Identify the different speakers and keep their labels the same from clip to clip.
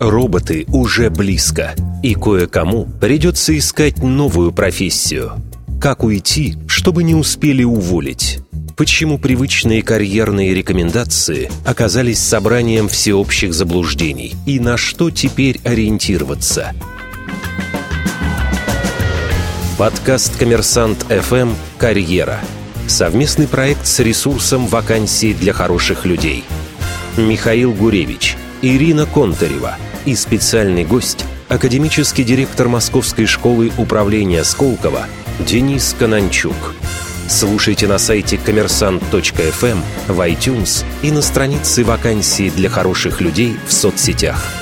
Speaker 1: Роботы уже близко, и кое-кому придется искать новую профессию. Как уйти, чтобы не успели уволить? Почему привычные карьерные рекомендации оказались собранием всеобщих заблуждений? И на что теперь ориентироваться? Подкаст «Коммерсант ФМ. Карьера». Совместный проект с ресурсом «Вакансии для хороших людей». Михаил Гуревич, Ирина Контарева и специальный гость – академический директор Московской школы управления Сколково Денис Кананчук. Слушайте на сайте коммерсант.фм, в iTunes и на странице вакансии для хороших людей в соцсетях.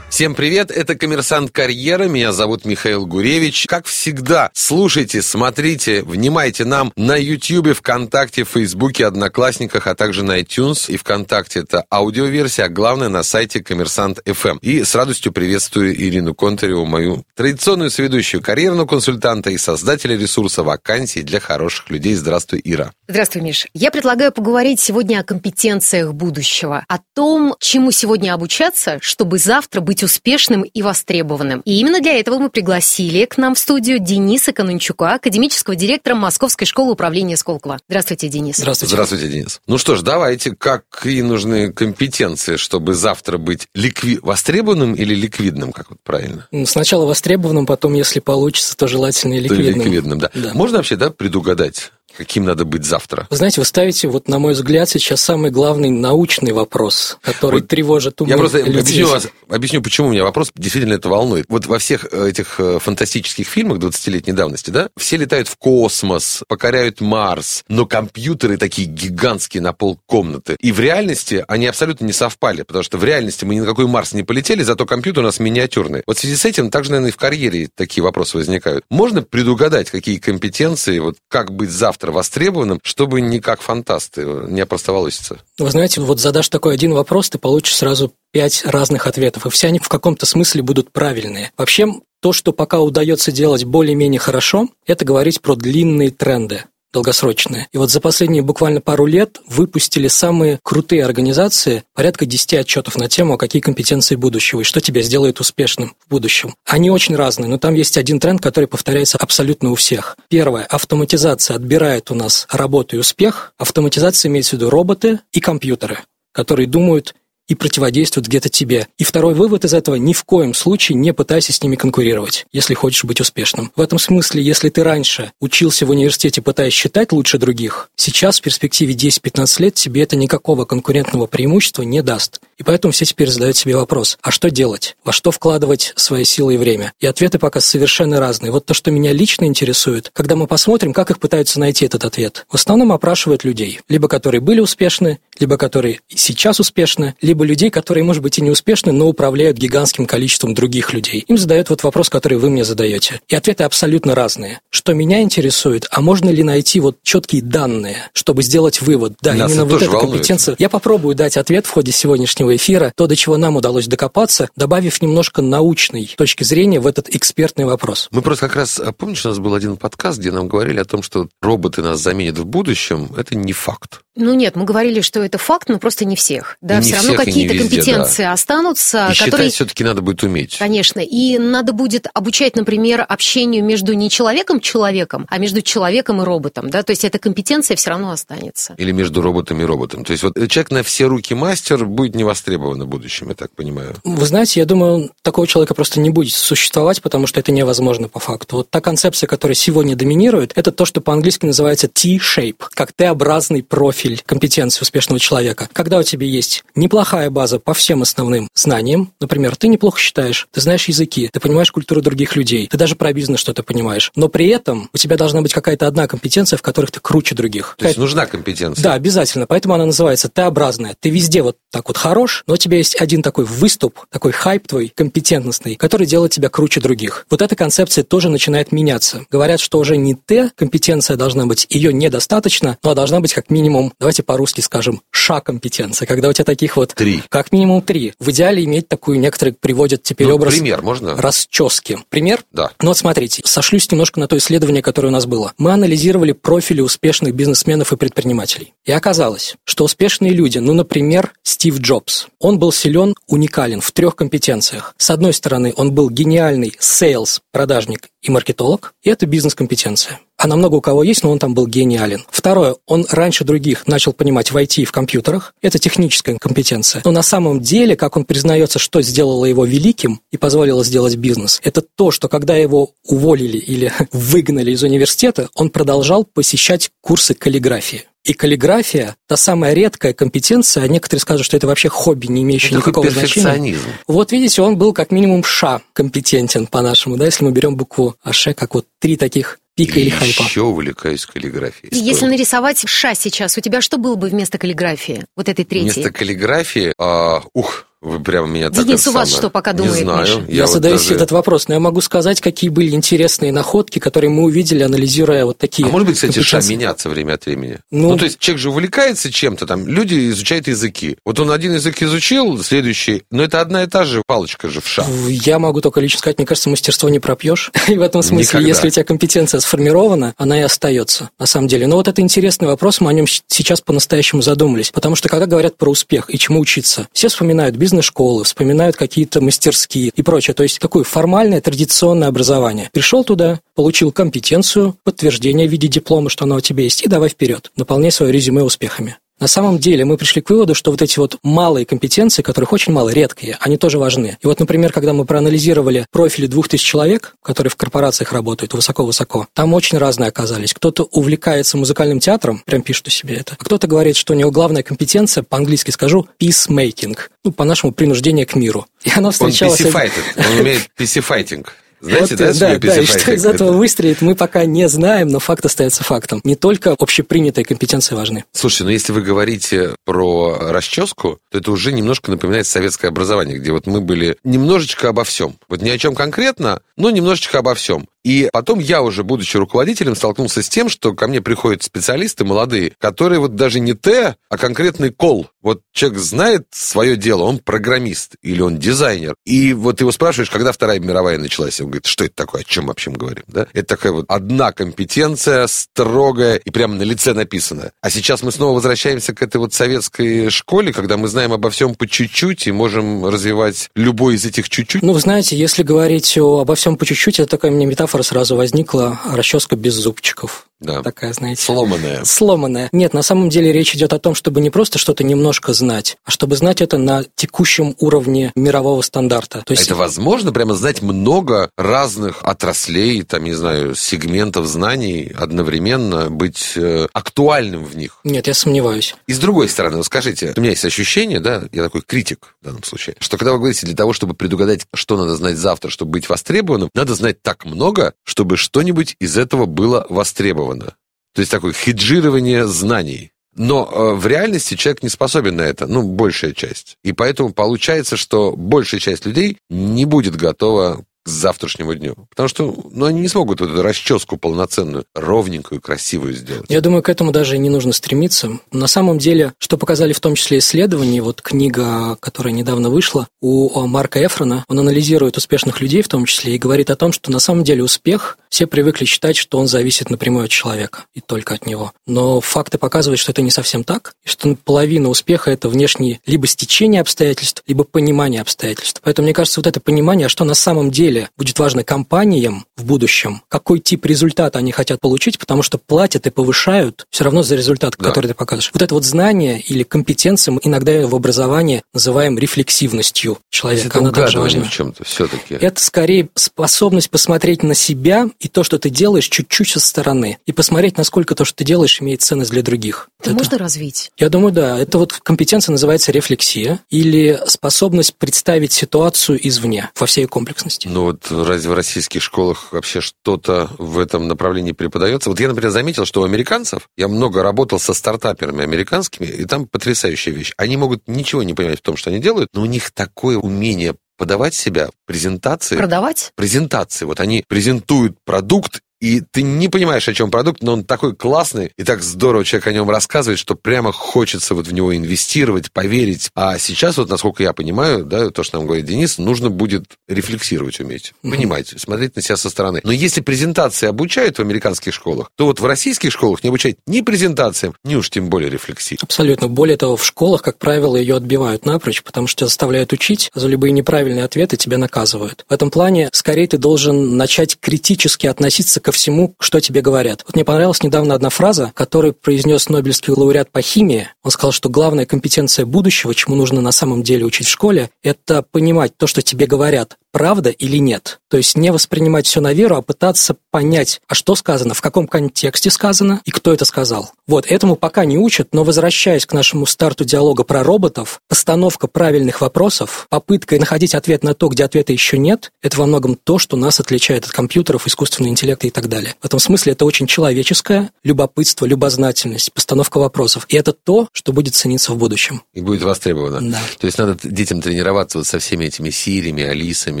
Speaker 2: Всем привет, это «Коммерсант Карьера», меня зовут Михаил Гуревич. Как всегда, слушайте, смотрите, внимайте нам на YouTube, ВКонтакте, Фейсбуке, Одноклассниках, а также на iTunes и ВКонтакте. Это аудиоверсия, а главное на сайте «Коммерсант FM. И с радостью приветствую Ирину Контареву, мою традиционную соведущую карьерного консультанта и создателя ресурса вакансий для хороших людей. Здравствуй, Ира.
Speaker 3: Здравствуй, Миш. Я предлагаю поговорить сегодня о компетенциях будущего, о том, чему сегодня обучаться, чтобы завтра быть быть успешным и востребованным. И именно для этого мы пригласили к нам в студию Дениса Канунчука, академического директора Московской школы управления Сколково. Здравствуйте, Денис.
Speaker 2: Здравствуйте. Здравствуйте, Денис. Ну что ж, давайте, какие нужны компетенции, чтобы завтра быть ликви... востребованным или ликвидным, как вот правильно?
Speaker 4: Ну, сначала востребованным, потом, если получится, то желательно и ликвидным.
Speaker 2: То ликвидным, да. да. Можно вообще, да, предугадать? Каким надо быть завтра?
Speaker 4: Вы знаете, вы ставите, вот, на мой взгляд, сейчас самый главный научный вопрос, который вот тревожит умы
Speaker 2: Я просто
Speaker 4: людей.
Speaker 2: объясню, вас, объясню, почему у меня вопрос действительно это волнует. Вот во всех э, этих э, фантастических фильмах 20-летней давности, да, все летают в космос, покоряют Марс, но компьютеры такие гигантские на пол комнаты. И в реальности они абсолютно не совпали, потому что в реальности мы ни на какой Марс не полетели, зато компьютер у нас миниатюрный. Вот в связи с этим также, наверное, и в карьере такие вопросы возникают. Можно предугадать, какие компетенции, вот как быть завтра завтра востребованным, чтобы не как фантасты, не опростоволоситься.
Speaker 4: Вы знаете, вот задашь такой один вопрос, ты получишь сразу пять разных ответов, и все они в каком-то смысле будут правильные. Вообще, то, что пока удается делать более-менее хорошо, это говорить про длинные тренды долгосрочные. И вот за последние буквально пару лет выпустили самые крутые организации, порядка 10 отчетов на тему, какие компетенции будущего и что тебя сделает успешным в будущем. Они очень разные, но там есть один тренд, который повторяется абсолютно у всех. Первое. Автоматизация отбирает у нас работу и успех. Автоматизация имеется в виду роботы и компьютеры которые думают и противодействуют где-то тебе. И второй вывод из этого – ни в коем случае не пытайся с ними конкурировать, если хочешь быть успешным. В этом смысле, если ты раньше учился в университете, пытаясь считать лучше других, сейчас в перспективе 10-15 лет тебе это никакого конкурентного преимущества не даст. И поэтому все теперь задают себе вопрос, а что делать? Во что вкладывать свои силы и время? И ответы пока совершенно разные. Вот то, что меня лично интересует, когда мы посмотрим, как их пытаются найти этот ответ. В основном опрашивают людей, либо которые были успешны, либо которые сейчас успешны, либо людей, которые, может быть, и не успешны, но управляют гигантским количеством других людей. Им задают вот вопрос, который вы мне задаете. И ответы абсолютно разные. Что меня интересует, а можно ли найти вот четкие данные, чтобы сделать вывод? Да,
Speaker 2: Нас
Speaker 4: именно вот эта
Speaker 2: волнует.
Speaker 4: компетенция. Я попробую дать ответ в ходе сегодняшнего сегодняшнего эфира, то, до чего нам удалось докопаться, добавив немножко научной точки зрения в этот экспертный вопрос.
Speaker 2: Мы просто как раз, а помнишь, у нас был один подкаст, где нам говорили о том, что роботы нас заменят в будущем. Это не факт.
Speaker 3: Ну нет, мы говорили, что это факт, но просто не всех. Да,
Speaker 2: не
Speaker 3: все равно какие-то компетенции
Speaker 2: да.
Speaker 3: останутся.
Speaker 2: И которые... считать все-таки надо будет уметь.
Speaker 3: Конечно. И надо будет обучать, например, общению между не человеком-человеком, а между человеком и роботом. Да? То есть эта компетенция все равно останется.
Speaker 2: Или между роботом и роботом. То есть вот человек на все руки мастер будет не востребован в будущем, я так понимаю.
Speaker 4: Вы знаете, я думаю, такого человека просто не будет существовать, потому что это невозможно по факту. Вот та концепция, которая сегодня доминирует, это то, что по-английски называется T-shape, как Т-образный профиль профиль компетенции успешного человека. Когда у тебя есть неплохая база по всем основным знаниям, например, ты неплохо считаешь, ты знаешь языки, ты понимаешь культуру других людей, ты даже про бизнес что-то понимаешь, но при этом у тебя должна быть какая-то одна компетенция, в которых ты круче других.
Speaker 2: То есть нужна компетенция?
Speaker 4: Да, обязательно, поэтому она называется Т-образная. Ты везде вот так вот хорош, но у тебя есть один такой выступ, такой хайп твой компетентностный, который делает тебя круче других. Вот эта концепция тоже начинает меняться. Говорят, что уже не Т-компетенция должна быть, ее недостаточно, но должна быть как минимум давайте по-русски скажем, ша-компетенция, когда у тебя таких вот...
Speaker 2: Три.
Speaker 4: Как минимум три. В идеале иметь такую, некоторые приводят теперь
Speaker 2: ну,
Speaker 4: образ...
Speaker 2: пример можно?
Speaker 4: Расчески. Пример?
Speaker 2: Да.
Speaker 4: Ну вот смотрите, сошлюсь немножко на то исследование, которое у нас было. Мы анализировали профили успешных бизнесменов и предпринимателей. И оказалось, что успешные люди, ну, например, Стив Джобс, Джобс. Он был силен, уникален в трех компетенциях. С одной стороны, он был гениальный sales, продажник и маркетолог, и это бизнес-компетенция. Она много у кого есть, но он там был гениален. Второе, он раньше других начал понимать в IT и в компьютерах. Это техническая компетенция. Но на самом деле, как он признается, что сделало его великим и позволило сделать бизнес, это то, что когда его уволили или выгнали из университета, он продолжал посещать курсы каллиграфии. И каллиграфия – та самая редкая компетенция, а некоторые скажут, что это вообще хобби, не имеющее это никакого значения. Вот видите, он был как минимум ша компетентен по-нашему, да, если мы берем букву АШ, как вот три таких пика или хайпа.
Speaker 2: Еще увлекаюсь каллиграфией.
Speaker 3: Если нарисовать ша сейчас, у тебя что было бы вместо каллиграфии? Вот этой третьей?
Speaker 2: Вместо каллиграфии, а, ух, вы прямо меня так
Speaker 3: Денис, у вас что пока думает,
Speaker 2: Не знаю.
Speaker 3: Миша?
Speaker 4: Я, я вот задаю даже... этот вопрос, но я могу сказать, какие были интересные находки, которые мы увидели, анализируя вот такие
Speaker 2: А может быть, кстати, ша меняться время от времени? Ну, ну, то есть человек же увлекается чем-то, там, люди изучают языки. Вот он один язык изучил, следующий, но это одна и та же палочка же в ша.
Speaker 4: Я могу только лично сказать, мне кажется, мастерство не пропьешь. и в этом смысле, Никогда. если у тебя компетенция сформирована, она и остается, на самом деле. Но вот это интересный вопрос, мы о нем сейчас по-настоящему задумались. Потому что, когда говорят про успех и чему учиться, все вспоминают бизнес-школы, вспоминают какие-то мастерские и прочее. То есть такое формальное традиционное образование. Пришел туда, получил компетенцию, подтверждение в виде диплома, что оно у тебя есть, и давай вперед, наполняй свое резюме успехами. На самом деле мы пришли к выводу, что вот эти вот малые компетенции, которых очень мало, редкие, они тоже важны. И вот, например, когда мы проанализировали профили двух тысяч человек, которые в корпорациях работают высоко-высоко, там очень разные оказались. Кто-то увлекается музыкальным театром, прям пишет у себя это. А кто-то говорит, что у него главная компетенция, по-английски скажу, peacemaking, ну, по-нашему, принуждение к миру.
Speaker 2: И она встречалась... Он PC он умеет PC-fighting. Знаете, вот, да,
Speaker 4: да, да, и что из этого выстрелит, мы пока не знаем, но факт остается фактом. Не только общепринятые компетенции важны.
Speaker 2: Слушайте, но ну если вы говорите про расческу, то это уже немножко напоминает советское образование, где вот мы были немножечко обо всем. Вот ни о чем конкретно, но немножечко обо всем. И потом я уже, будучи руководителем, столкнулся с тем, что ко мне приходят специалисты молодые, которые вот даже не Т, а конкретный кол. Вот человек знает свое дело, он программист или он дизайнер. И вот его спрашиваешь, когда Вторая мировая началась, он говорит, что это такое, о чем вообще мы говорим, да? Это такая вот одна компетенция, строгая и прямо на лице написана. А сейчас мы снова возвращаемся к этой вот советской школе, когда мы знаем обо всем по чуть-чуть и можем развивать любой из этих чуть-чуть.
Speaker 4: Ну, вы знаете, если говорить обо всем по чуть-чуть, это такая мне метафора сразу возникла расческа без зубчиков.
Speaker 2: Да.
Speaker 4: Такая, знаете.
Speaker 2: Сломанная.
Speaker 4: Сломанная. Нет, на самом деле речь идет о том, чтобы не просто что-то немножко знать, а чтобы знать это на текущем уровне мирового стандарта.
Speaker 2: То есть... Это возможно прямо знать много разных отраслей, там, не знаю, сегментов знаний одновременно, быть э, актуальным в них?
Speaker 4: Нет, я сомневаюсь.
Speaker 2: И с другой стороны, ну, скажите, у меня есть ощущение, да, я такой критик в данном случае, что когда вы говорите, для того, чтобы предугадать, что надо знать завтра, чтобы быть востребованным, надо знать так много, чтобы что-нибудь из этого было востребовано зафиксировано. То есть такое хеджирование знаний. Но э, в реальности человек не способен на это, ну, большая часть. И поэтому получается, что большая часть людей не будет готова к завтрашнему дню. Потому что ну, они не смогут эту расческу полноценную, ровненькую, красивую сделать.
Speaker 4: Я думаю, к этому даже не нужно стремиться. На самом деле, что показали в том числе исследования, вот книга, которая недавно вышла, у Марка Эфрона, он анализирует успешных людей в том числе и говорит о том, что на самом деле успех, все привыкли считать, что он зависит напрямую от человека и только от него. Но факты показывают, что это не совсем так, и что половина успеха – это внешние либо стечение обстоятельств, либо понимание обстоятельств. Поэтому, мне кажется, вот это понимание, что на самом деле деле будет важно компаниям в будущем, какой тип результата они хотят получить, потому что платят и повышают все равно за результат, да. который ты показываешь. Вот это вот знание или компетенция мы иногда в образовании называем рефлексивностью человека.
Speaker 2: Это Она важна. в чем-то все-таки.
Speaker 4: Это скорее способность посмотреть на себя и то, что ты делаешь, чуть-чуть со стороны. И посмотреть, насколько то, что ты делаешь, имеет ценность для других.
Speaker 3: Это, это можно развить?
Speaker 4: Я думаю, да. Это вот компетенция называется рефлексия или способность представить ситуацию извне во всей комплексности.
Speaker 2: Ну вот разве в российских школах вообще что-то в этом направлении преподается? Вот я, например, заметил, что у американцев, я много работал со стартаперами американскими, и там потрясающая вещь. Они могут ничего не понимать в том, что они делают, но у них такое умение подавать себя, презентации.
Speaker 3: Продавать?
Speaker 2: Презентации. Вот они презентуют продукт, и ты не понимаешь, о чем продукт, но он такой классный, и так здорово человек о нем рассказывает, что прямо хочется вот в него инвестировать, поверить. А сейчас вот, насколько я понимаю, да, то, что нам говорит Денис, нужно будет рефлексировать уметь, понимать, смотреть на себя со стороны. Но если презентации обучают в американских школах, то вот в российских школах не обучают ни презентациям, ни уж тем более рефлексии.
Speaker 4: Абсолютно. Более того, в школах, как правило, ее отбивают напрочь, потому что заставляют учить, за любые неправильные ответы тебя наказывают. В этом плане, скорее, ты должен начать критически относиться ко всему, что тебе говорят. Вот мне понравилась недавно одна фраза, которую произнес Нобелевский лауреат по химии. Он сказал, что главная компетенция будущего, чему нужно на самом деле учить в школе, это понимать то, что тебе говорят, правда или нет. То есть не воспринимать все на веру, а пытаться понять, а что сказано, в каком контексте сказано и кто это сказал. Вот, этому пока не учат, но возвращаясь к нашему старту диалога про роботов, постановка правильных вопросов, попытка находить ответ на то, где ответа еще нет, это во многом то, что нас отличает от компьютеров, искусственного интеллекта и так далее. В этом смысле это очень человеческое любопытство, любознательность, постановка вопросов. И это то, что будет цениться в будущем.
Speaker 2: И будет востребовано.
Speaker 4: Да.
Speaker 2: То есть надо детям тренироваться вот со всеми этими Сириями, Алисами,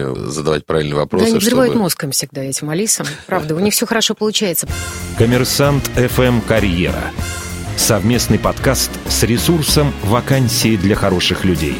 Speaker 2: задавать правильные вопросы.
Speaker 3: Да, они взрывают
Speaker 2: чтобы...
Speaker 3: мозгом всегда этим Алисам. Правда, у них все хорошо получается.
Speaker 1: Коммерсант FM «Карьера». Совместный подкаст с ресурсом «Вакансии для хороших людей».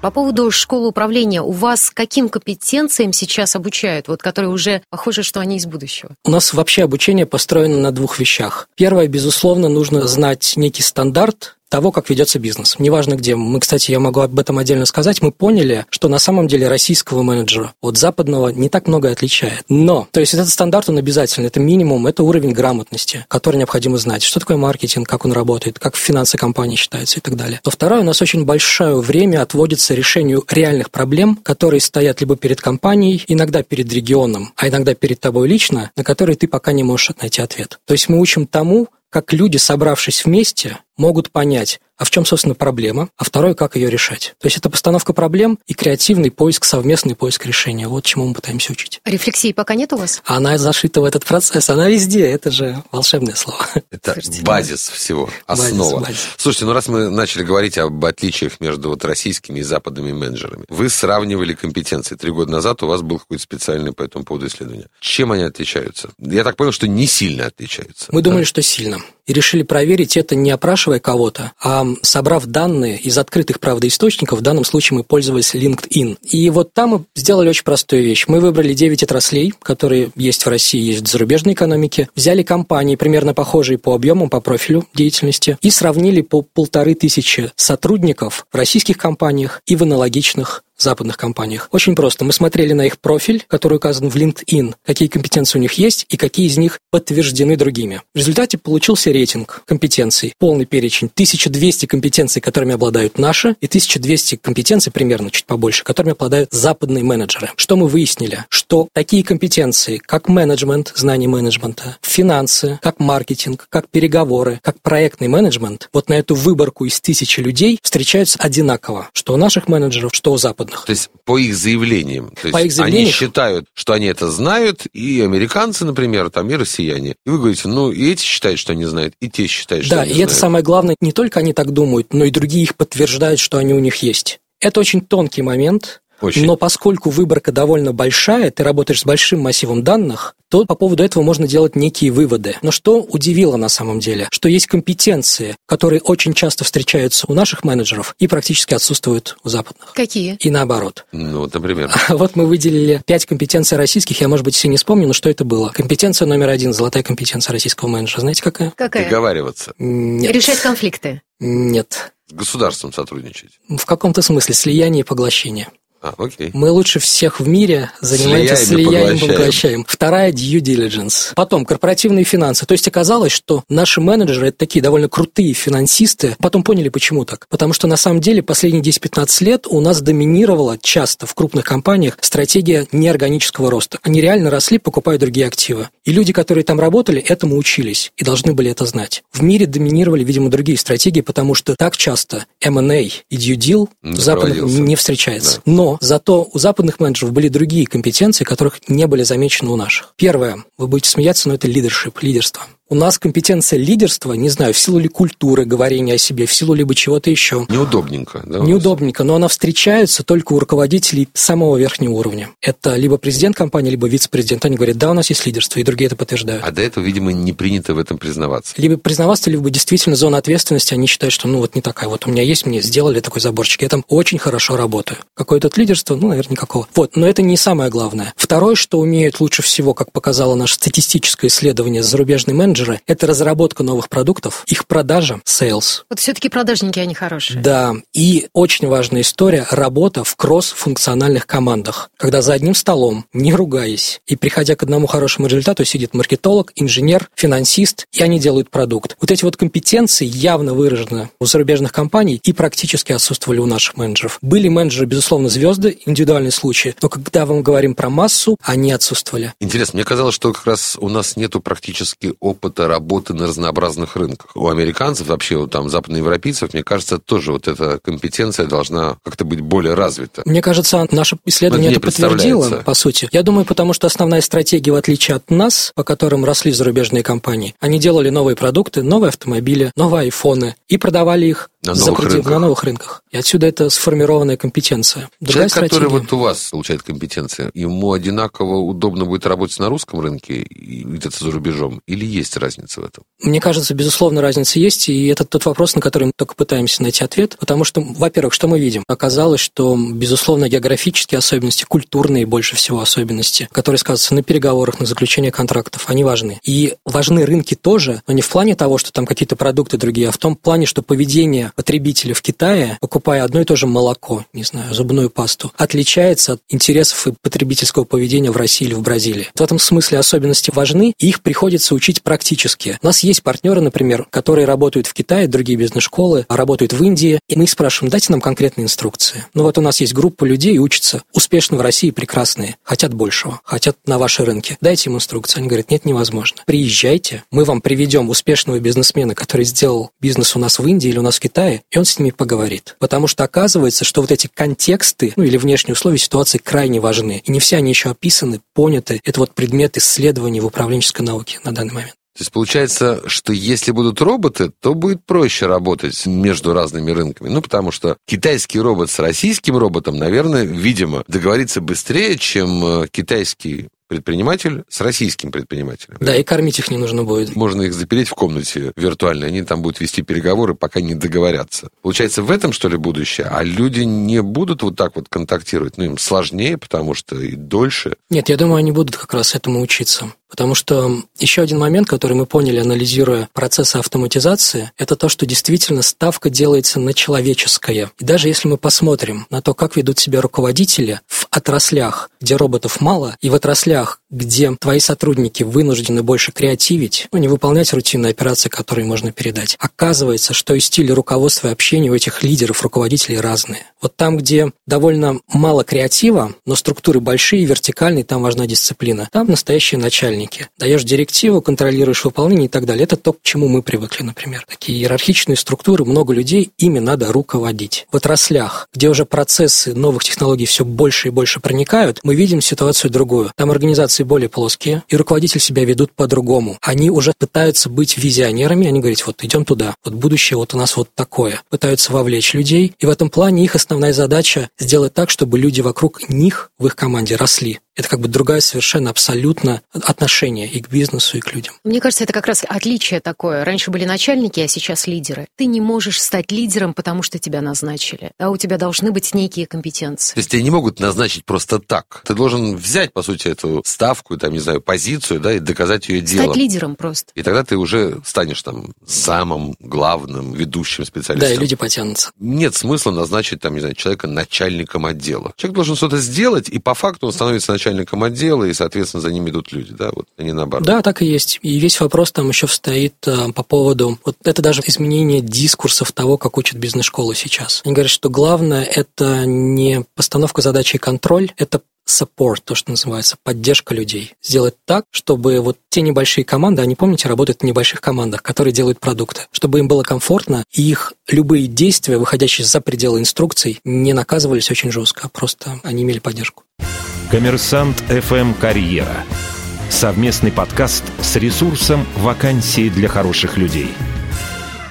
Speaker 3: По поводу школы управления, у вас каким компетенциям сейчас обучают, вот которые уже похоже, что они из будущего?
Speaker 4: У нас вообще обучение построено на двух вещах. Первое, безусловно, нужно знать некий стандарт, того, как ведется бизнес. Неважно где. Мы, кстати, я могу об этом отдельно сказать. Мы поняли, что на самом деле российского менеджера от западного не так много отличает. Но, то есть этот стандарт, он обязательно, это минимум, это уровень грамотности, который необходимо знать. Что такое маркетинг, как он работает, как финансы компании считаются и так далее. То второе, у нас очень большое время отводится решению реальных проблем, которые стоят либо перед компанией, иногда перед регионом, а иногда перед тобой лично, на которые ты пока не можешь найти ответ. То есть мы учим тому, как люди, собравшись вместе, могут понять, а в чем, собственно, проблема, а второе, как ее решать. То есть это постановка проблем и креативный поиск, совместный поиск решения. Вот чему мы пытаемся учить.
Speaker 3: Рефлексии пока нет у вас?
Speaker 4: Она зашита в этот процесс, она везде, это же волшебное слово.
Speaker 2: Это Слушайте, базис всего, основа. Базис, базис. Слушайте, ну раз мы начали говорить об отличиях между вот российскими и западными менеджерами, вы сравнивали компетенции. Три года назад у вас был какой-то специальный по этому поводу исследование. Чем они отличаются? Я так понял, что не сильно отличаются.
Speaker 4: Мы да? думали, что сильно. И решили проверить это не опрашивая кого-то, а собрав данные из открытых, правда, источников, в данном случае мы пользовались LinkedIn. И вот там мы сделали очень простую вещь. Мы выбрали 9 отраслей, которые есть в России, есть в зарубежной экономике, взяли компании, примерно похожие по объему, по профилю деятельности, и сравнили по полторы тысячи сотрудников в российских компаниях и в аналогичных западных компаниях. Очень просто. Мы смотрели на их профиль, который указан в LinkedIn, какие компетенции у них есть и какие из них подтверждены другими. В результате получился рейтинг компетенций, полный перечень, 1200 компетенций, которыми обладают наши, и 1200 компетенций, примерно чуть побольше, которыми обладают западные менеджеры. Что мы выяснили? Что такие компетенции, как менеджмент, знание менеджмента, финансы, как маркетинг, как переговоры, как проектный менеджмент, вот на эту выборку из тысячи людей встречаются одинаково, что у наших менеджеров, что у западных западных.
Speaker 2: То есть по их заявлениям. То
Speaker 4: по
Speaker 2: есть
Speaker 4: их заявлениям.
Speaker 2: Они считают, что они это знают, и американцы, например, там, и россияне. И вы говорите, ну, и эти считают, что они знают, и те считают, что
Speaker 4: да,
Speaker 2: они
Speaker 4: знают.
Speaker 2: Да, и
Speaker 4: это самое главное, не только они так думают, но и другие их подтверждают, что они у них есть. Это очень тонкий момент, очень. Но поскольку выборка довольно большая, ты работаешь с большим массивом данных, то по поводу этого можно делать некие выводы. Но что удивило на самом деле? Что есть компетенции, которые очень часто встречаются у наших менеджеров и практически отсутствуют у западных.
Speaker 3: Какие?
Speaker 4: И наоборот.
Speaker 2: Ну, вот, например.
Speaker 4: Вот мы выделили пять компетенций российских, я, может быть, все не вспомню, но что это было? Компетенция номер один, золотая компетенция российского менеджера. Знаете, какая?
Speaker 3: Какая?
Speaker 2: Договариваться.
Speaker 4: Нет.
Speaker 3: Решать конфликты.
Speaker 4: Нет.
Speaker 2: С государством сотрудничать.
Speaker 4: В каком-то смысле слияние и поглощение.
Speaker 2: А, окей.
Speaker 4: Мы лучше всех в мире занимаемся слиянием и поглощаем. Вторая – due diligence. Потом корпоративные финансы. То есть оказалось, что наши менеджеры – это такие довольно крутые финансисты. Потом поняли, почему так. Потому что на самом деле последние 10-15 лет у нас доминировала часто в крупных компаниях стратегия неорганического роста. Они реально росли, покупая другие активы. И люди, которые там работали, этому учились и должны были это знать. В мире доминировали, видимо, другие стратегии, потому что так часто M&A и due deal
Speaker 2: Не
Speaker 4: в западных не встречается.
Speaker 2: Да.
Speaker 4: Но зато у западных менеджеров были другие компетенции, которых не были замечены у наших. Первое, вы будете смеяться, но это лидершип, лидерство. У нас компетенция лидерства, не знаю, в силу ли культуры говорения о себе, в силу либо чего-то еще.
Speaker 2: Неудобненько, да?
Speaker 4: Неудобненько, но она встречается только у руководителей самого верхнего уровня. Это либо президент компании, либо вице-президент. Они говорят, да, у нас есть лидерство, и другие это подтверждают.
Speaker 2: А до этого, видимо, не принято в этом признаваться.
Speaker 4: Либо признаваться, либо действительно зона ответственности, они считают, что ну вот не такая. Вот у меня есть, мне сделали такой заборчик, я там очень хорошо работаю. Какое тут лидерство? Ну, наверное, никакого. Вот, но это не самое главное. Второе, что умеют лучше всего, как показало наше статистическое исследование зарубежные менеджеры, это разработка новых продуктов, их продажа, sales.
Speaker 3: Вот все-таки продажники, они хорошие.
Speaker 4: Да, и очень важная история – работа в кросс-функциональных командах, когда за одним столом, не ругаясь, и приходя к одному хорошему результату, сидит маркетолог, инженер, финансист, и они делают продукт. Вот эти вот компетенции явно выражены у зарубежных компаний и практически отсутствовали у наших менеджеров. Были менеджеры, безусловно, звезды, индивидуальные случаи, но когда мы говорим про массу, они отсутствовали.
Speaker 2: Интересно, мне казалось, что как раз у нас нету практически опыта работы на разнообразных рынках. У американцев, вообще у там западноевропейцев, мне кажется, тоже вот эта компетенция должна как-то быть более развита.
Speaker 4: Мне кажется, наше исследование это подтвердило, по сути. Я думаю, потому что основная стратегия, в отличие от нас, по которым росли зарубежные компании, они делали новые продукты, новые автомобили, новые айфоны и продавали их
Speaker 2: на новых
Speaker 4: предел-
Speaker 2: рынках.
Speaker 4: на новых рынках. И отсюда это сформированная компетенция. Другая
Speaker 2: Человек, который
Speaker 4: стратегия.
Speaker 2: вот у вас получает компетенции, ему одинаково удобно будет работать на русском рынке и где-то за рубежом? Или есть разница в этом?
Speaker 4: Мне кажется, безусловно, разница есть, и это тот вопрос, на который мы только пытаемся найти ответ, потому что, во-первых, что мы видим? Оказалось, что, безусловно, географические особенности, культурные больше всего особенности, которые сказываются на переговорах, на заключении контрактов, они важны. И важны рынки тоже, но не в плане того, что там какие-то продукты другие, а в том плане, что поведение потребителя в Китае, покупая одно и то же молоко, не знаю, зубную пасту, отличается от интересов и потребительского поведения в России или в Бразилии. В этом смысле особенности важны, и их приходится учить практически. У нас есть партнеры, например, которые работают в Китае, другие бизнес-школы, а работают в Индии, и мы их спрашиваем, дайте нам конкретные инструкции. Ну вот у нас есть группа людей, учатся успешно в России, прекрасные, хотят большего, хотят на ваши рынки. Дайте им инструкции. Они говорят, нет, невозможно. Приезжайте, мы вам приведем успешного бизнесмена, который сделал бизнес у нас в Индии или у нас в Китае, и он с ними поговорит. Потому что оказывается, что вот эти контексты, ну или внешние условия ситуации крайне важны. И не все они еще описаны, поняты. Это вот предмет исследований в управленческой науке на данный момент.
Speaker 2: То есть получается, что если будут роботы, то будет проще работать между разными рынками. Ну, потому что китайский робот с российским роботом, наверное, видимо, договорится быстрее, чем э, китайский предприниматель с российским предпринимателем.
Speaker 4: Да, и кормить их не нужно будет.
Speaker 2: Можно их запереть в комнате виртуальной, они там будут вести переговоры, пока не договорятся. Получается, в этом, что ли, будущее? А люди не будут вот так вот контактировать? Ну, им сложнее, потому что и дольше.
Speaker 4: Нет, я думаю, они будут как раз этому учиться. Потому что еще один момент, который мы поняли, анализируя процессы автоматизации, это то, что действительно ставка делается на человеческое. И даже если мы посмотрим на то, как ведут себя руководители в отраслях, где роботов мало, и в отраслях, вещах, где твои сотрудники вынуждены больше креативить, ну, не выполнять рутинные операции, которые можно передать, оказывается, что и стили руководства и общения у этих лидеров, руководителей разные. Вот там, где довольно мало креатива, но структуры большие, вертикальные, там важна дисциплина. Там настоящие начальники. Даешь директиву, контролируешь выполнение и так далее. Это то, к чему мы привыкли, например. Такие иерархичные структуры, много людей, ими надо руководить. В отраслях, где уже процессы новых технологий все больше и больше проникают, мы видим ситуацию другую. Там организации более плоские, и руководитель себя ведут по-другому. Они уже пытаются быть визионерами, они говорят, вот идем туда, вот будущее вот у нас вот такое. Пытаются вовлечь людей, и в этом плане их основная задача сделать так, чтобы люди вокруг них в их команде росли. Это как бы другая совершенно абсолютно отношение и к бизнесу, и к людям.
Speaker 3: Мне кажется, это как раз отличие такое. Раньше были начальники, а сейчас лидеры. Ты не можешь стать лидером, потому что тебя назначили. А у тебя должны быть некие компетенции.
Speaker 2: То есть тебя не могут назначить просто так. Ты должен взять, по сути, эту ставку, там, не знаю, позицию, да, и доказать ее делом.
Speaker 3: Стать лидером просто.
Speaker 2: И тогда ты уже станешь там самым главным, ведущим специалистом.
Speaker 4: Да, и люди потянутся.
Speaker 2: Нет смысла назначить, там, не знаю, человека начальником отдела. Человек должен что-то сделать, и по факту он становится начальником отдела, и, соответственно, за ним идут люди, да, вот, а не наоборот.
Speaker 4: Да, так и есть. И весь вопрос там еще стоит а, по поводу... Вот это даже изменение дискурсов того, как учат бизнес-школы сейчас. Они говорят, что главное – это не постановка задачи и контроль, это support, то, что называется, поддержка людей. Сделать так, чтобы вот те небольшие команды, они, помните, работают в небольших командах, которые делают продукты, чтобы им было комфортно, и их любые действия, выходящие за пределы инструкций, не наказывались очень жестко, а просто они имели поддержку.
Speaker 1: Коммерсант ФМ «Карьера». Совместный подкаст с ресурсом «Вакансии для хороших людей».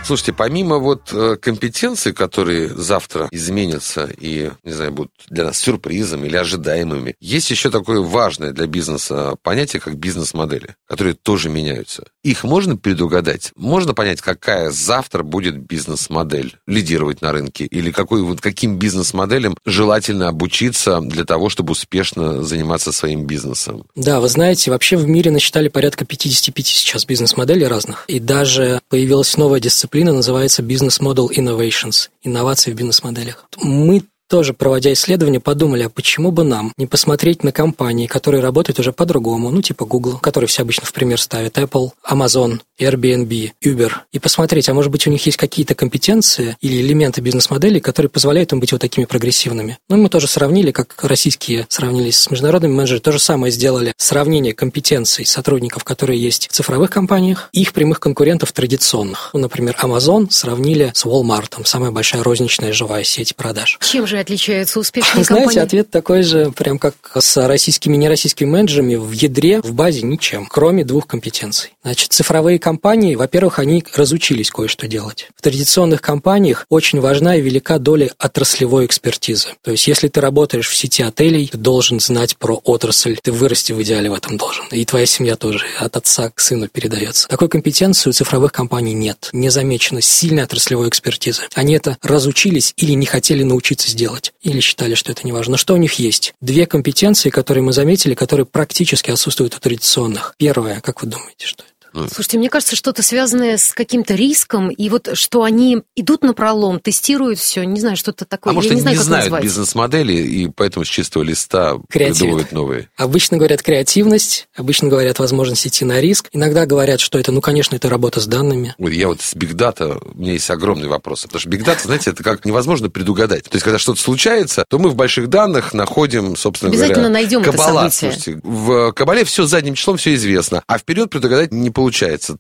Speaker 2: Слушайте, помимо вот э, компетенций, которые завтра изменятся и, не знаю, будут для нас сюрпризом или ожидаемыми, есть еще такое важное для бизнеса понятие, как бизнес-модели, которые тоже меняются. Их можно предугадать? Можно понять, какая завтра будет бизнес-модель лидировать на рынке? Или какой, вот каким бизнес-моделям желательно обучиться для того, чтобы успешно заниматься своим бизнесом?
Speaker 4: Да, вы знаете, вообще в мире насчитали порядка 55 сейчас бизнес-моделей разных. И даже появилась новая дисциплина дисциплина называется Business Model Innovations, инновации в бизнес-моделях. Мы тоже проводя исследования, подумали, а почему бы нам не посмотреть на компании, которые работают уже по-другому, ну, типа Google, который все обычно в пример ставят, Apple, Amazon, Airbnb, Uber, и посмотреть, а может быть у них есть какие-то компетенции или элементы бизнес-моделей, которые позволяют им быть вот такими прогрессивными. Ну, мы тоже сравнили, как российские сравнились с международными менеджерами, то же самое сделали. Сравнение компетенций сотрудников, которые есть в цифровых компаниях, и их прямых конкурентов традиционных. Ну, например, Amazon сравнили с Walmart, самая большая розничная живая сеть продаж.
Speaker 3: Чем же отличаются успешные
Speaker 4: Знаете,
Speaker 3: компании?
Speaker 4: ответ такой же, прям как с российскими и нероссийскими менеджерами, в ядре, в базе ничем, кроме двух компетенций. Значит, цифровые компании, во-первых, они разучились кое-что делать. В традиционных компаниях очень важна и велика доля отраслевой экспертизы. То есть, если ты работаешь в сети отелей, ты должен знать про отрасль, ты вырасти в идеале в этом должен. И твоя семья тоже от отца к сыну передается. Такой компетенции у цифровых компаний нет. Не замечено сильной отраслевой экспертизы. Они это разучились или не хотели научиться сделать делать. Или считали, что это не важно. Но что у них есть? Две компетенции, которые мы заметили, которые практически отсутствуют у традиционных. Первое, как вы думаете, что это?
Speaker 3: Слушайте, мне кажется, что-то связанное с каким-то риском, и вот что они идут на пролом, тестируют все, не знаю, что-то такое.
Speaker 2: А может,
Speaker 3: Я
Speaker 2: они
Speaker 3: не, знаю,
Speaker 2: не знают
Speaker 3: назвать.
Speaker 2: бизнес-модели, и поэтому с чистого листа
Speaker 4: Креативят.
Speaker 2: придумывают новые?
Speaker 4: Обычно говорят креативность, обычно говорят возможность идти на риск. Иногда говорят, что это, ну, конечно, это работа с данными.
Speaker 2: Ой, я вот с Big Data, у меня есть огромный вопрос. Потому что Big Data, знаете, это как невозможно предугадать. То есть, когда что-то случается, то мы в больших данных находим, собственно
Speaker 3: Обязательно
Speaker 2: говоря...
Speaker 3: найдем это
Speaker 2: Кабала,
Speaker 3: событие.
Speaker 2: слушайте, в Кабале все задним числом, все известно. А вперед предугадать не получается.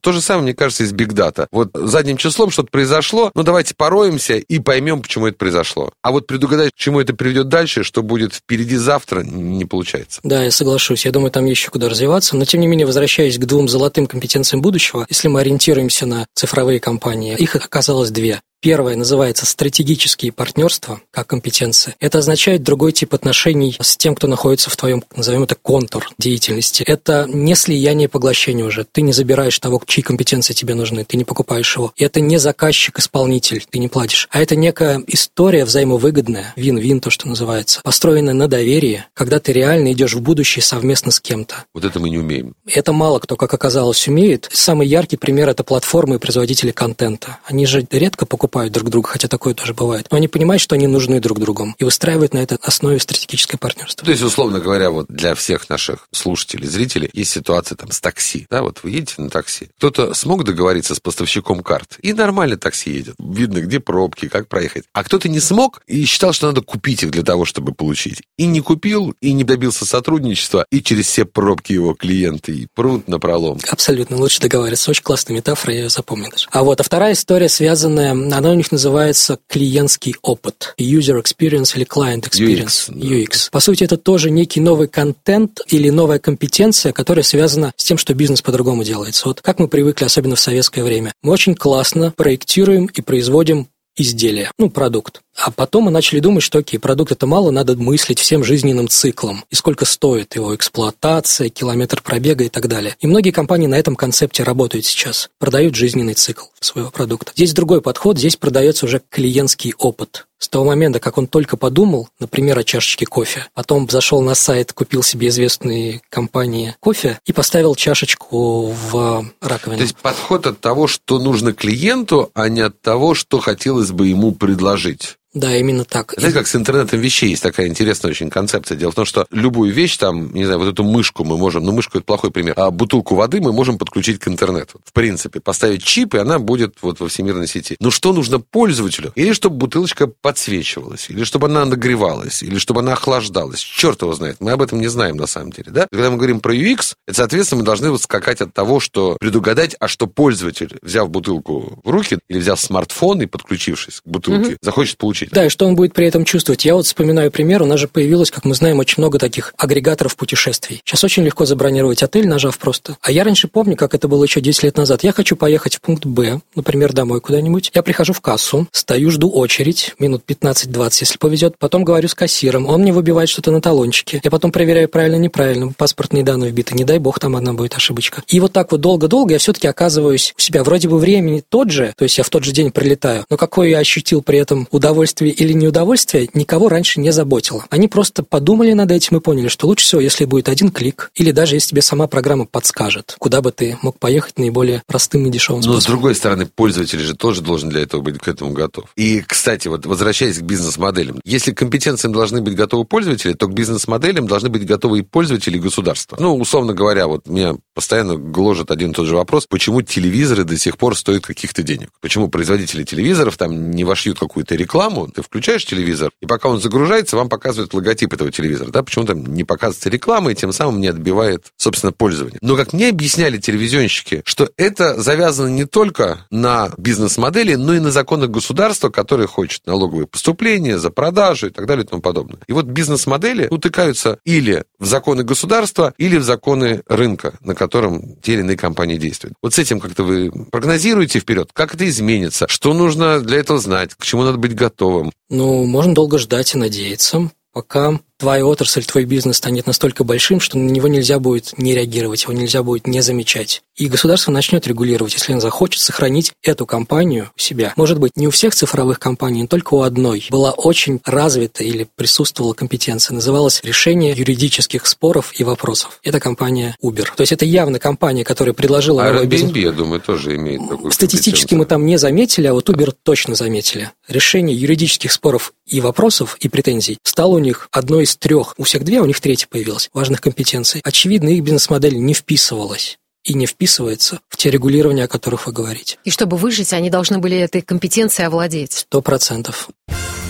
Speaker 2: То же самое, мне кажется, и с Big Data. Вот задним числом что-то произошло, ну давайте пороемся и поймем, почему это произошло. А вот предугадать, к чему это приведет дальше, что будет впереди завтра, не получается.
Speaker 4: Да, я соглашусь. Я думаю, там еще куда развиваться. Но, тем не менее, возвращаясь к двум золотым компетенциям будущего, если мы ориентируемся на цифровые компании, их оказалось две. Первое называется стратегические партнерства, как компетенция. Это означает другой тип отношений с тем, кто находится в твоем, назовем это, контур деятельности. Это не слияние и поглощение уже. Ты не забираешь того, чьи компетенции тебе нужны, ты не покупаешь его. И это не заказчик-исполнитель, ты не платишь. А это некая история взаимовыгодная, вин-вин, то, что называется, построенная на доверии, когда ты реально идешь в будущее совместно с кем-то.
Speaker 2: Вот это мы не умеем.
Speaker 4: Это мало кто, как оказалось, умеет. Самый яркий пример – это платформы и производители контента. Они же редко покупают друг друга, хотя такое тоже бывает. Но они понимают, что они нужны друг другу и выстраивают на этой основе стратегическое партнерство.
Speaker 2: То есть, условно говоря, вот для всех наших слушателей, зрителей, есть ситуация там с такси. Да, вот вы едете на такси. Кто-то смог договориться с поставщиком карт, и нормально такси едет. Видно, где пробки, как проехать. А кто-то не смог и считал, что надо купить их для того, чтобы получить. И не купил, и не добился сотрудничества, и через все пробки его клиенты и прут на пролом.
Speaker 4: Абсолютно, лучше договариваться. Очень классная метафора, я ее запомнил даже. А вот, а вторая история, связанная, она у них называется клиентский опыт. User experience или client experience.
Speaker 2: UX, да.
Speaker 4: UX. По сути, это тоже некий новый контент или новая компетенция, которая связана с тем, что бизнес по-другому делается. Вот как мы привыкли, особенно в советское время. Мы очень классно проектируем и производим изделие, ну, продукт. А потом мы начали думать, что, окей, продукт это мало, надо мыслить всем жизненным циклом. И сколько стоит его эксплуатация, километр пробега и так далее. И многие компании на этом концепте работают сейчас. Продают жизненный цикл своего продукта. Здесь другой подход, здесь продается уже клиентский опыт. С того момента, как он только подумал, например, о чашечке кофе, потом зашел на сайт, купил себе известные компании кофе и поставил чашечку в раковину.
Speaker 2: То есть подход от того, что нужно клиенту, а не от того, что хотелось бы ему предложить.
Speaker 4: Да, именно так.
Speaker 2: Знаете, как с интернетом вещей есть такая интересная очень концепция. Дело в том, что любую вещь, там, не знаю, вот эту мышку мы можем, ну, мышку это плохой пример, а бутылку воды мы можем подключить к интернету. В принципе, поставить чип, и она будет вот во всемирной сети. Но что нужно пользователю? Или чтобы бутылочка подсвечивалась, или чтобы она нагревалась, или чтобы она охлаждалась. Черт его знает. Мы об этом не знаем на самом деле, да? Когда мы говорим про UX, это, соответственно, мы должны вот скакать от того, что предугадать, а что пользователь, взяв бутылку в руки или взяв смартфон и подключившись к бутылке, захочет получить. Получить.
Speaker 4: Да, и что он будет при этом чувствовать? Я вот вспоминаю пример, у нас же появилось, как мы знаем, очень много таких агрегаторов путешествий. Сейчас очень легко забронировать отель, нажав просто. А я раньше помню, как это было еще 10 лет назад. Я хочу поехать в пункт Б, например, домой куда-нибудь. Я прихожу в кассу, стою, жду очередь, минут 15-20, если повезет. Потом говорю с кассиром, он мне выбивает что-то на талончике. Я потом проверяю правильно-неправильно, паспортные данные вбиты, не дай бог, там одна будет ошибочка. И вот так вот долго-долго я все-таки оказываюсь у себя. Вроде бы времени тот же, то есть я в тот же день прилетаю, но какое я ощутил при этом удовольствие или неудовольствие, никого раньше не заботило. Они просто подумали над этим и поняли, что лучше всего, если будет один клик, или даже если тебе сама программа подскажет, куда бы ты мог поехать наиболее простым и дешевым способом.
Speaker 2: Но, с другой стороны, пользователь же тоже должен для этого быть к этому готов. И, кстати, вот возвращаясь к бизнес-моделям, если к компетенциям должны быть готовы пользователи, то к бизнес-моделям должны быть готовы и пользователи, и государства. Ну, условно говоря, вот меня постоянно гложет один и тот же вопрос, почему телевизоры до сих пор стоят каких-то денег? Почему производители телевизоров там не вошьют какую-то рекламу, ты включаешь телевизор, и пока он загружается, вам показывают логотип этого телевизора, да, почему там не показывается реклама, и тем самым не отбивает, собственно, пользование. Но, как мне объясняли телевизионщики, что это завязано не только на бизнес-модели, но и на законы государства, которые хочет налоговые поступления, за продажу и так далее и тому подобное. И вот бизнес-модели утыкаются или в законы государства, или в законы рынка, на котором те или иные компании действуют. Вот с этим как-то вы прогнозируете вперед, как это изменится, что нужно для этого знать, к чему надо быть готовым.
Speaker 4: Ну, можно долго ждать и надеяться, пока твоя отрасль, твой бизнес станет настолько большим, что на него нельзя будет не реагировать, его нельзя будет не замечать. И государство начнет регулировать, если оно захочет сохранить эту компанию у себя. Может быть, не у всех цифровых компаний, но только у одной была очень развита или присутствовала компетенция. Называлась решение юридических споров и вопросов. Это компания Uber. То есть это явно компания, которая предложила
Speaker 2: а Airbnb,
Speaker 4: бизнес.
Speaker 2: я думаю, тоже имеет такую
Speaker 4: Статистически мы там не заметили, а вот Uber точно заметили. Решение юридических споров и вопросов и претензий стало у них одной из трех, у всех две, а у них третья появилась, важных компетенций. Очевидно, их бизнес-модель не вписывалась и не вписывается в те регулирования, о которых вы говорите.
Speaker 3: И чтобы выжить, они должны были этой компетенцией овладеть.
Speaker 4: Сто процентов.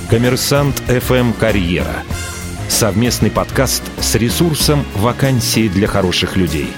Speaker 1: Коммерсант FM «Карьера». Совместный подкаст с ресурсом «Вакансии для хороших людей».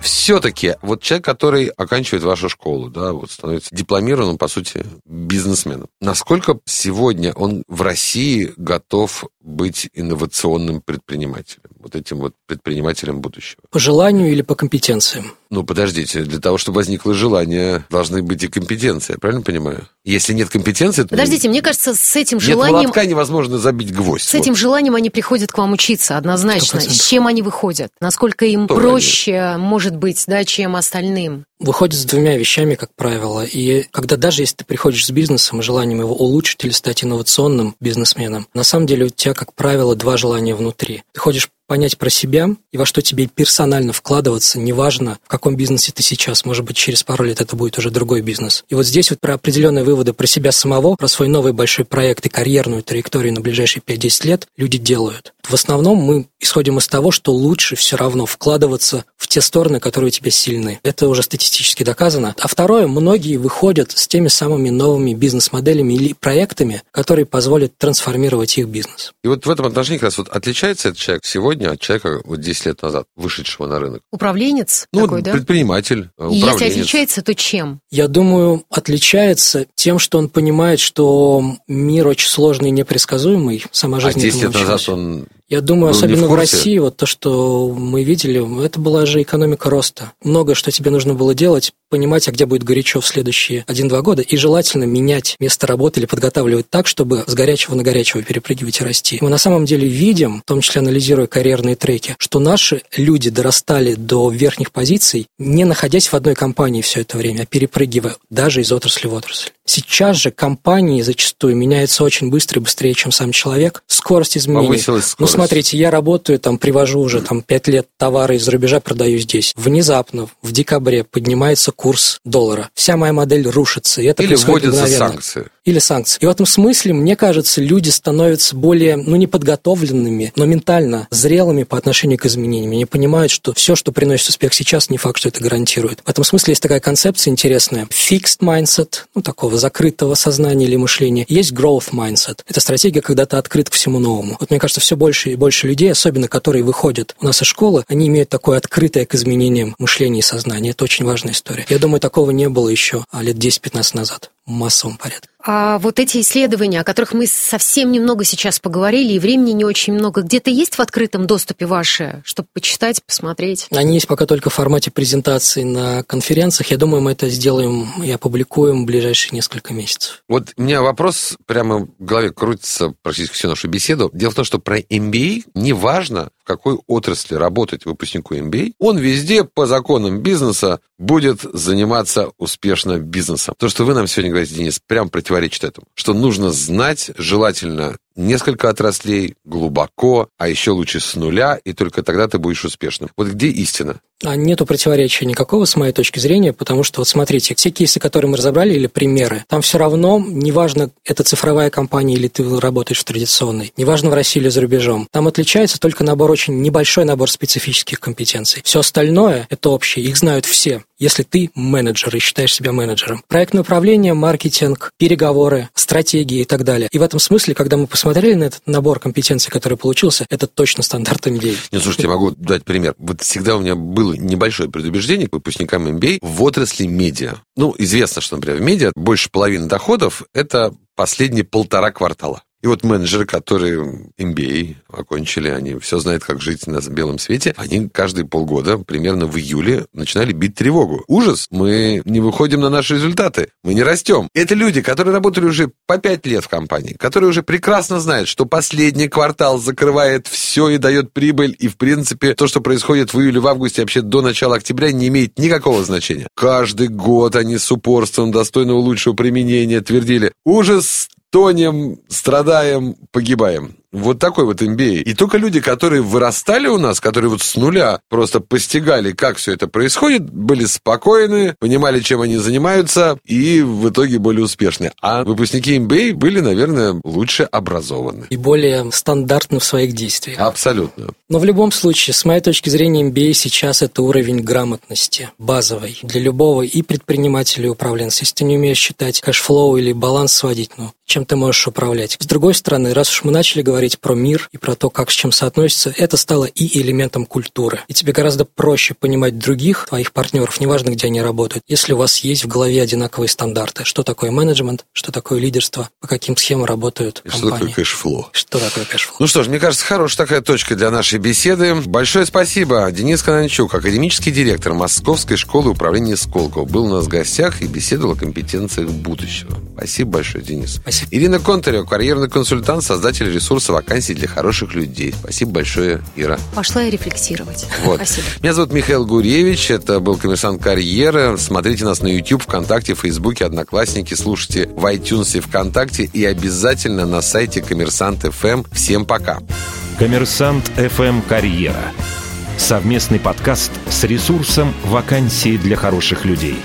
Speaker 2: Все-таки вот человек, который оканчивает вашу школу, да, вот становится дипломированным, по сути, бизнесменом. Насколько сегодня он в России готов быть инновационным предпринимателем? Вот этим вот предпринимателем будущего?
Speaker 4: По желанию или по компетенциям?
Speaker 2: Ну, подождите, для того, чтобы возникло желание, должны быть и компетенции, я правильно понимаю? Если нет компетенции, то...
Speaker 3: Подождите, мне кажется, с этим
Speaker 2: Нет
Speaker 3: желанием...
Speaker 2: молотка невозможно забить гвоздь.
Speaker 3: С этим желанием они приходят к вам учиться, однозначно.
Speaker 4: 100%.
Speaker 3: С чем они выходят? Насколько им
Speaker 2: Кто
Speaker 3: проще, может быть, да, чем остальным?
Speaker 4: Выходит с двумя вещами, как правило. И когда даже если ты приходишь с бизнесом и желанием его улучшить или стать инновационным бизнесменом, на самом деле у тебя, как правило, два желания внутри. Ты ходишь понять про себя и во что тебе персонально вкладываться, неважно, в каком бизнесе ты сейчас, может быть, через пару лет это будет уже другой бизнес. И вот здесь вот про определенные выводы про себя самого, про свой новый большой проект и карьерную траекторию на ближайшие 5-10 лет люди делают. В основном мы исходим из того, что лучше все равно вкладываться в те стороны, которые у тебя сильны. Это уже статистически доказано. А второе, многие выходят с теми самыми новыми бизнес-моделями или проектами, которые позволят трансформировать их бизнес.
Speaker 2: И вот в этом отношении как раз вот отличается этот человек сегодня от человека вот 10 лет назад, вышедшего на рынок.
Speaker 3: Управленец
Speaker 2: Ну,
Speaker 3: такой, да?
Speaker 2: предприниматель,
Speaker 3: И если
Speaker 2: управленец.
Speaker 3: отличается, то чем?
Speaker 4: Я думаю, отличается тем, что он понимает, что мир очень сложный и непредсказуемый. Сама
Speaker 2: А
Speaker 4: жизнь
Speaker 2: 10
Speaker 4: этому
Speaker 2: лет назад он
Speaker 4: Я думаю,
Speaker 2: был не
Speaker 4: особенно
Speaker 2: в
Speaker 4: в? России, вот то, что мы видели, это была же экономика роста. Много что тебе нужно было делать, понимать, а где будет горячо в следующие 1-2 года, и желательно менять место работы или подготавливать так, чтобы с горячего на горячего перепрыгивать и расти. Мы на самом деле видим, в том числе анализируя карьерные треки, что наши люди дорастали до верхних позиций, не находясь в одной компании все это время, а перепрыгивая даже из отрасли в отрасль. Сейчас же компании зачастую меняются очень быстро и быстрее, чем сам человек. Скорость изменений.
Speaker 2: Повысилась
Speaker 4: Ну,
Speaker 2: скорость.
Speaker 4: смотрите, я работаю, там, привожу уже там 5 лет товары из-за рубежа, продаю здесь. Внезапно, в декабре, поднимается курс доллара. Вся моя модель рушится, и это
Speaker 2: или вводятся
Speaker 4: мгновенно.
Speaker 2: санкции.
Speaker 4: Или санкции. И в этом смысле, мне кажется, люди становятся более, ну, не подготовленными, но ментально зрелыми по отношению к изменениям. Они понимают, что все, что приносит успех сейчас, не факт, что это гарантирует. В этом смысле есть такая концепция интересная. Fixed mindset, ну, такого закрытого сознания или мышления. Есть growth mindset. Это стратегия, когда ты открыт к всему новому. Вот мне кажется, все больше и больше людей, особенно которые выходят у нас из школы, они имеют такое открытое к изменениям мышления и сознания. Это очень важная история. Я думаю, такого не было еще а, лет 10-15 назад в массовом порядке.
Speaker 3: А вот эти исследования, о которых мы совсем немного сейчас поговорили, и времени не очень много, где-то есть в открытом доступе ваши, чтобы почитать, посмотреть?
Speaker 4: Они есть пока только в формате презентации на конференциях. Я думаю, мы это сделаем и опубликуем в ближайшие несколько месяцев.
Speaker 2: Вот у меня вопрос прямо в голове крутится практически всю нашу беседу. Дело в том, что про MBA неважно, в какой отрасли работать выпускнику MBA, он везде по законам бизнеса будет заниматься успешно бизнесом. То, что вы нам сегодня говорите, Денис, прям противоречит этому. Что нужно знать, желательно несколько отраслей, глубоко, а еще лучше с нуля, и только тогда ты будешь успешным. Вот где истина?
Speaker 4: А нету противоречия никакого, с моей точки зрения, потому что, вот смотрите, все кейсы, которые мы разобрали, или примеры, там все равно, неважно, это цифровая компания или ты работаешь в традиционной, неважно в России или за рубежом, там отличается только набор, очень небольшой набор специфических компетенций. Все остальное – это общее, их знают все если ты менеджер и считаешь себя менеджером. Проектное управление, маркетинг, переговоры, стратегии и так далее. И в этом смысле, когда мы посмотрели на этот набор компетенций, который получился, это точно стандарт MBA.
Speaker 2: Нет, слушайте, я могу дать пример. Вот всегда у меня было небольшое предубеждение к выпускникам MBA в отрасли медиа. Ну, известно, что, например, в медиа больше половины доходов – это последние полтора квартала. И вот менеджеры, которые MBA окончили, они все знают, как жить на белом свете, они каждые полгода, примерно в июле, начинали бить тревогу. Ужас! Мы не выходим на наши результаты, мы не растем. Это люди, которые работали уже по пять лет в компании, которые уже прекрасно знают, что последний квартал закрывает все и дает прибыль, и, в принципе, то, что происходит в июле, в августе, вообще до начала октября, не имеет никакого значения. Каждый год они с упорством достойного лучшего применения твердили «Ужас! Тонем, страдаем, погибаем. Вот такой вот MBA. И только люди, которые вырастали у нас, которые вот с нуля просто постигали, как все это происходит, были спокойны, понимали, чем они занимаются, и в итоге были успешны. А выпускники MBA были, наверное, лучше образованы.
Speaker 4: И более стандартны в своих действиях.
Speaker 2: Абсолютно.
Speaker 4: Но в любом случае, с моей точки зрения, MBA сейчас это уровень грамотности базовый для любого и предпринимателя, и управленца. Если ты не умеешь считать cash flow или баланс сводить, ну, чем ты можешь управлять? С другой стороны, раз уж мы начали говорить говорить про мир и про то, как с чем соотносится, это стало и элементом культуры. И тебе гораздо проще понимать других, твоих партнеров, неважно, где они работают, если у вас есть в голове одинаковые стандарты. Что такое менеджмент, что такое лидерство, по каким схемам работают и компании.
Speaker 2: Что такое cash flow?
Speaker 4: Что такое cash flow?
Speaker 2: Ну что ж, мне кажется, хорошая такая точка для нашей беседы. Большое спасибо. Денис Кананчук, академический директор Московской школы управления Сколково, был у нас в гостях и беседовал о компетенциях будущего. Спасибо большое, Денис.
Speaker 4: Спасибо.
Speaker 2: Ирина Контарева, карьерный консультант, создатель ресурса ресурса вакансий для хороших людей. Спасибо большое, Ира.
Speaker 3: Пошла я рефлексировать.
Speaker 2: Вот.
Speaker 3: Спасибо.
Speaker 2: Меня зовут Михаил Гуревич, это был коммерсант карьеры. Смотрите нас на YouTube, ВКонтакте, Фейсбуке, Одноклассники, слушайте в iTunes и ВКонтакте и обязательно на сайте Коммерсант ФМ. Всем пока.
Speaker 1: Коммерсант ФМ Карьера. Совместный подкаст с ресурсом «Вакансии для хороших людей».